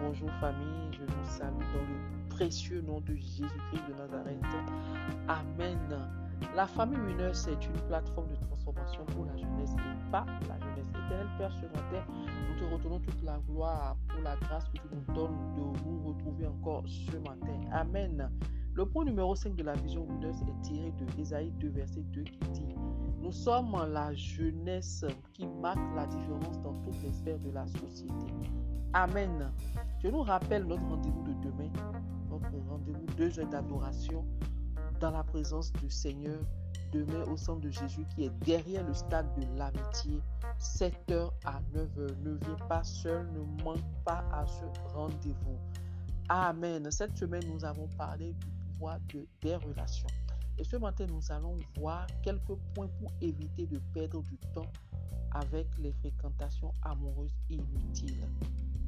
bonjour famille, je vous salue dans le précieux nom de Jésus-Christ de Nazareth. Amen. La famille Winner, c'est une plateforme de transformation pour la jeunesse et pas la jeunesse. Éternel Père la terre, nous te retournons toute la gloire pour la grâce que tu nous donnes de nous retrouver encore ce matin. Amen. Le point numéro 5 de la vision Winner est tiré de Ésaïe 2, verset 2 qui dit Nous sommes la jeunesse qui marque la différence dans toutes les sphères de la société. Amen. Je nous rappelle notre rendez-vous de demain, notre rendez-vous deux heures d'adoration dans la présence du Seigneur, demain au centre de Jésus qui est derrière le stade de l'amitié, 7h à 9h. Ne viens pas seul, ne manque pas à ce rendez-vous. Amen. Cette semaine, nous avons parlé du pouvoir de, des relations. Et ce matin, nous allons voir quelques points pour éviter de perdre du temps avec les fréquentations amoureuses inutiles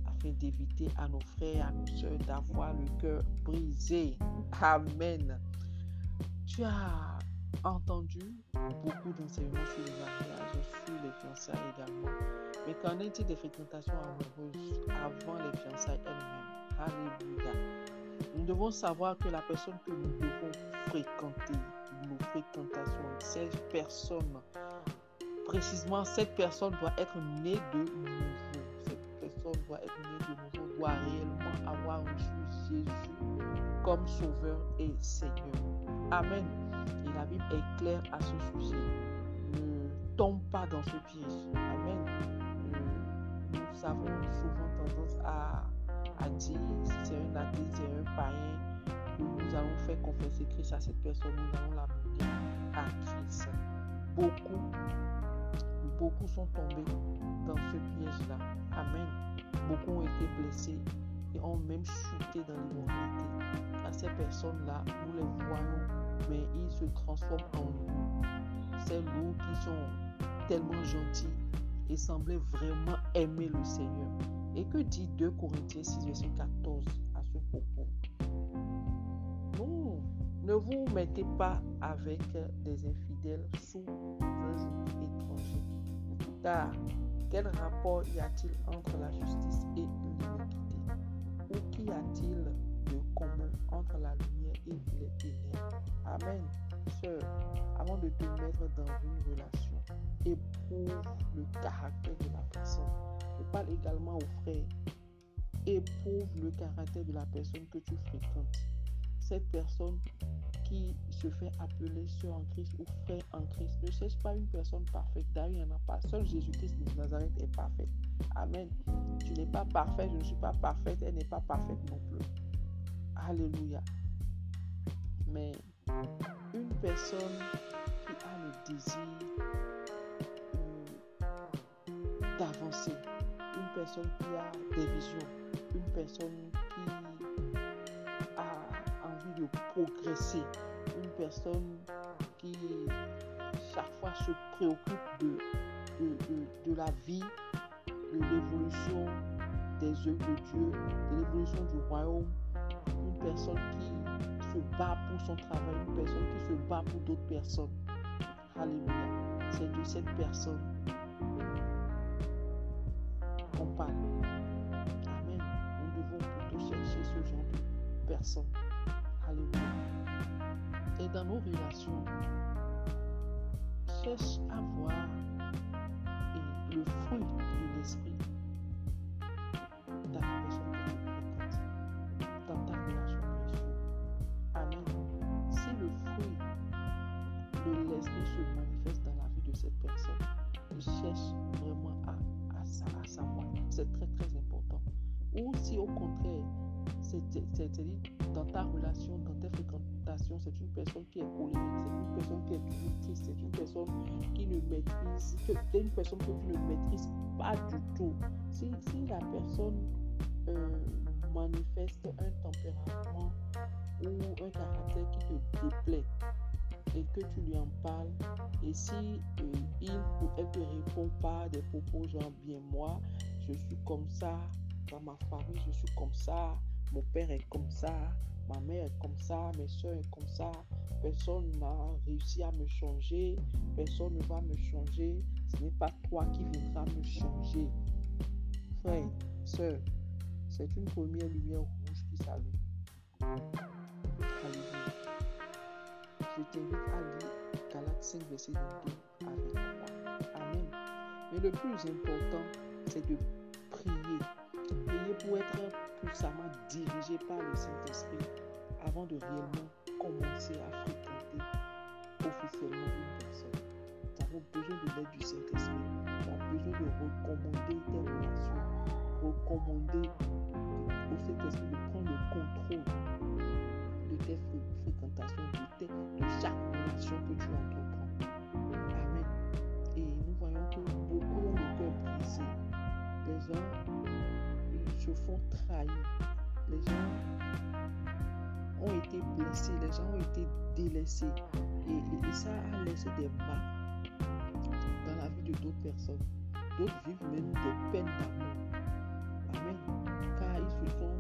afin d'éviter à nos frères et à nos soeurs d'avoir le cœur brisé. Amen. Tu as entendu beaucoup d'enseignements sur le mariage, sur les fiançailles également. Mais qu'en est-il des fréquentations amoureuses avant les fiançailles elles-mêmes? Alléluia. Nous devons savoir que la personne que nous devons fréquenter, nos fréquentations, cette personne, précisément cette personne doit être née de nouveau doit être né de nouveau, doit réellement avoir reçu Jésus comme Sauveur et Seigneur. Amen. Et la Bible est claire à ce sujet. Ne tombe pas dans ce piège. Amen. Euh, nous avons souvent tendance à, à dire si c'est un athée, c'est un païen, nous allons faire confesser Christ à cette personne, nous allons l'amener à Christ. Beaucoup, beaucoup sont tombés dans ce piège-là. Amen. Beaucoup ont été blessés et ont même chuté dans l'immoralité. À ces personnes-là, nous les voyons, mais ils se transforment en loups. Ces loups qui sont tellement gentils et semblaient vraiment aimer le Seigneur. Et que dit 2 Corinthiens 6, verset 14 à ce propos? Non, ne vous mettez pas avec des infidèles sous un joug étranger. Car quel rapport y a-t-il entre la justice et l'iniquité? Ou qu'y a-t-il de commun entre la lumière et les ténèbres? Amen. Sœur, avant de te mettre dans une relation, éprouve le caractère de la personne. Je parle également aux frères. Éprouve le caractère de la personne que tu fréquentes. Cette personne qui se fait appeler sœur en Christ ou frère en Christ. Ne cherche pas une personne parfaite. D'ailleurs, il n'y en a pas. Seul Jésus-Christ de Nazareth est parfait. Amen. Tu n'es pas parfait, je ne suis pas parfaite, elle n'est pas parfaite non plus. Alléluia. Mais une personne qui a le désir d'avancer, une personne qui a des visions, une personne qui de progresser. Une personne qui chaque fois se préoccupe de, de, la vie, de l'évolution des œuvres de Dieu, de l'évolution du royaume. Une personne qui se bat pour son travail, une personne qui se bat pour d'autres personnes. Alléluia. C'est de cette personne Amen. Nous devons plutôt chercher ce genre de personnes. Et dans nos relations, cherche à voir le fruit de l'esprit très important. Ou si au contraire, c'est-à-dire dans ta relation, dans tes fréquentations, c'est une personne qui est polémique, c'est une personne qui est triste, c'est une personne qui ne maîtrise, c'est une personne que tu ne maîtrises pas du tout. Si, si la personne euh, manifeste un tempérament ou un caractère qui te déplaît et que tu lui en parles, et si euh, il ou elle te répond pas des propos genre bien moi, je suis comme ça, dans ma famille, je suis comme ça, mon père est comme ça, ma mère est comme ça, mes soeurs sont comme ça, personne n'a réussi à me changer, personne ne va me changer, ce n'est pas toi qui viendras me changer. Frère, soeur, c'est une première lumière rouge qui s'allume. Je t'invite à lire Galates 5, verset 22 avec moi. Amen. Mais le plus important, c'est de prier. Prier pour être puissamment dirigé par le Saint-Esprit avant de réellement commencer à fréquenter officiellement une personne. Nous avons besoin de l'aide du Saint-Esprit. Tu as besoin de recommander tes relations, recommander au Saint-Esprit de prendre le contrôle de tes fréquentations, de, tes, de chaque relation que tu entreprends. Gens se font trahir. Les gens ont été blessés, les gens ont été délaissés. Et ça a laissé des marques dans la vie de d'autres personnes. D'autres vivent même des peines d'amour. Amen. Car ils se sont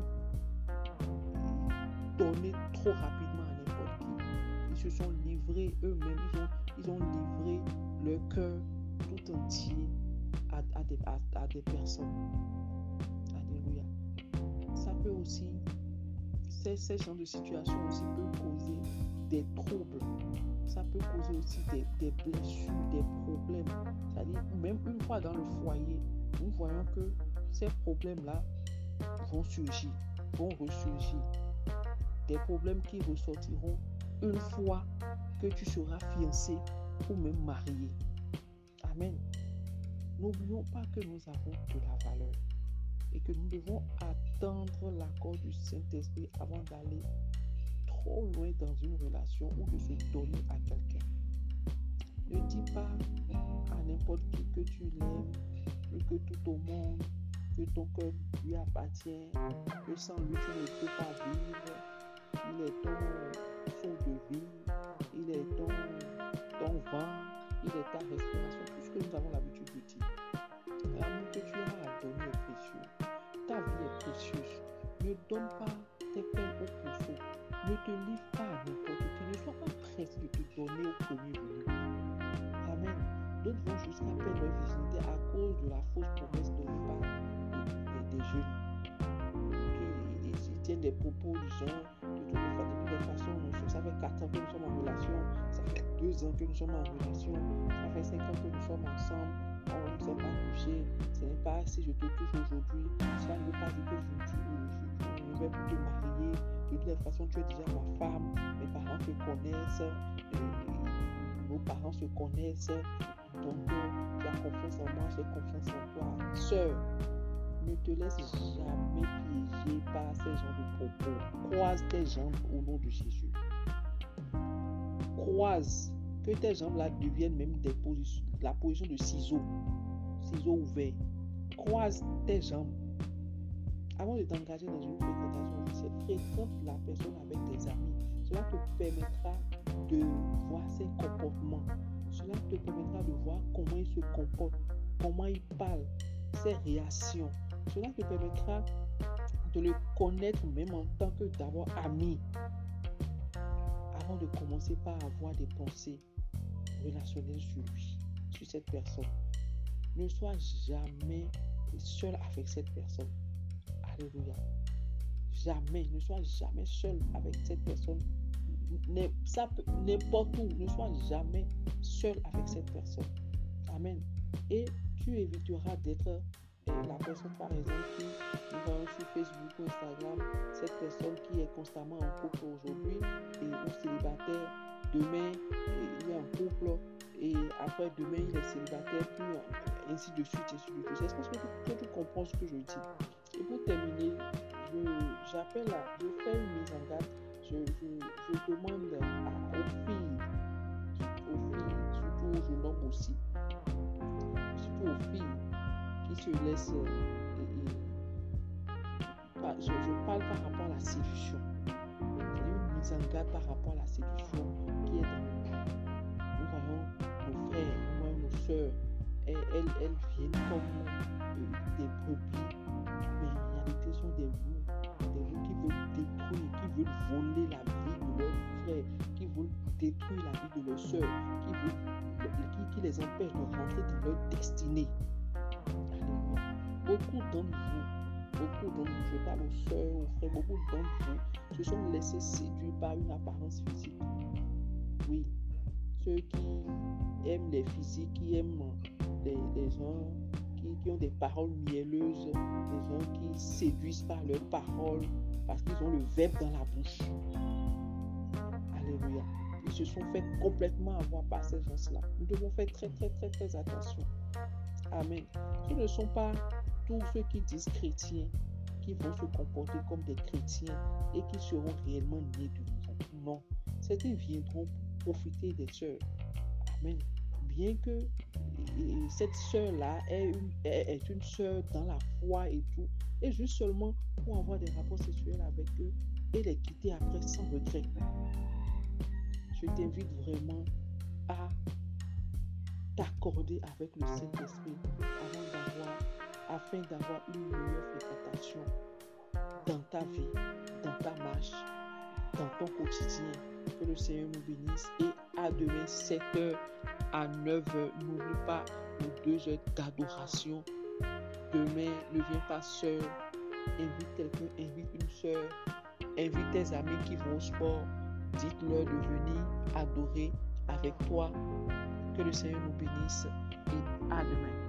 donnés trop rapidement à n'importe qui. Ils se sont livrés eux-mêmes, ils ont, ils ont livré leur cœur tout entier à, des, à, des personnes. Alléluia. Ça peut aussi, ces, ces genres de situations aussi peuvent causer des troubles. Ça peut causer aussi des, des blessures, des problèmes. C'est-à-dire, même une fois dans le foyer, nous voyons que ces problèmes-là vont surgir, vont ressurgir. Des problèmes qui ressortiront une fois que tu seras fiancé ou même marié. Amen. N'oublions pas que nous avons de la valeur et que nous devons attendre l'accord du Saint-Esprit avant d'aller trop loin dans une relation ou de se donner à quelqu'un. Ne dis pas à n'importe qui que tu l'aimes, que tout au monde, que ton cœur lui appartient, que sans lui tu ne peux pas vivre. Il est ton fond de vie, il est ton, ton vent, il est ta respiration, ce que nous avons l'habitude de dire. L'amour que tu as à donner est précieux. Ta vie est précieuse. Ne donne pas tes peines au pourceau. Ne te livre pas à n'importe qui. Ne sois pas pressé de te donner au premier venu. Amen. D'autres vont jusqu'à perdre leur virginité à cause de la fausse promesse donnée par des, des jeunes. Ils, tiennent des propos du façons. Ça fait 4 ans que nous sommes en relation. Ça fait 2 ans que nous sommes en relation. Ça fait 5 ans que nous sommes ensemble. On ne s'est pas touché. Ce n'est pas si je te touche aujourd'hui. Cela ne veut pas dire que je, je, je, je vais te marier. De toutes les façons, tu es déjà ma femme. Mes parents te connaissent. Nos parents se connaissent. Donc, tu as confiance en moi, j'ai confiance en toi. Sœur, ne te laisse jamais piéger par ces genres de propos. Croise tes jambes au nom de Jésus. Croise que tes jambes là deviennent même des positions, la position de ciseaux, ciseaux ouverts. Croise tes jambes. Avant de t'engager dans une fréquentation officielle, fréquente la personne avec tes amis. Cela te permettra de voir ses comportements. Cela te permettra de voir comment il se comporte, comment il parle, ses réactions. Cela te permettra de le connaître même en tant que d'abord ami. Avant de commencer par avoir des pensées relationnelles sur lui, sur cette personne. Ne sois jamais seul avec cette personne. Alléluia. Jamais, ne sois jamais seul avec cette personne. N'importe où, ne sois jamais seul avec cette personne. Amen. Et tu éviteras d'être la personne, par exemple, qui voyons sur Facebook ou Instagram, cette personne qui est constamment en couple aujourd'hui et ou célibataire, demain il est en couple et après demain il est célibataire, puis ainsi de suite, ainsi de suite. Est-ce que tu, tu comprends ce que je dis Et pour terminer, j'appelle à, je fais une mise en garde, je, je, je demande à, aux filles, aux filles, surtout aux jeunes hommes aussi, et, je, parle par rapport à la séduction. C'est une mise en garde par rapport à la séduction qui est dans le monde. Nous voyons nos frères, nous nos soeurs, elles, elles, elles viennent comme euh, des brebis, mais en réalité sont des loups. Des loups qui veulent détruire, qui veulent voler la vie de leurs frères, qui veulent détruire la vie de leurs soeurs, qui, veulent, qui les empêchent de rentrer dans leur destinée beaucoup d'entre vous, beaucoup d'entre vous, je parle aux soeurs, aux frères, beaucoup d'entre vous se sont laissés séduire par une apparence physique. Oui, ceux qui aiment les physiques, qui aiment les, gens qui, ont des paroles mielleuses, les gens qui séduisent par leurs paroles parce qu'ils ont le verbe dans la bouche. Alléluia. Ils se sont fait complètement avoir par ces gens-là. Nous devons faire très, très, très, très attention. Amen. Ce ne sont pas tous ceux qui disent chrétiens qui vont se comporter comme des chrétiens et qui seront réellement nés de nouveau. Non. Certains viendront profiter des sœurs. Amen. Bien que cette sœur-là est une, est une sœur dans la foi et tout, et juste seulement pour avoir des rapports sexuels avec eux et les quitter après sans regret. Je t'invite vraiment à t'accorder avec le Saint-Esprit afin d'avoir une meilleure fréquentation dans ta vie, dans ta marche, dans ton quotidien. Que le Seigneur nous bénisse et à demain 7h à 9h. N'oublie pas nos deux heures d'adoration. Demain, ne viens pas seul. Invite quelqu'un, invite une soeur, invite tes amis qui vont au sport. Dites-leur de venir adorer avec toi. Que le Seigneur nous bénisse et à demain.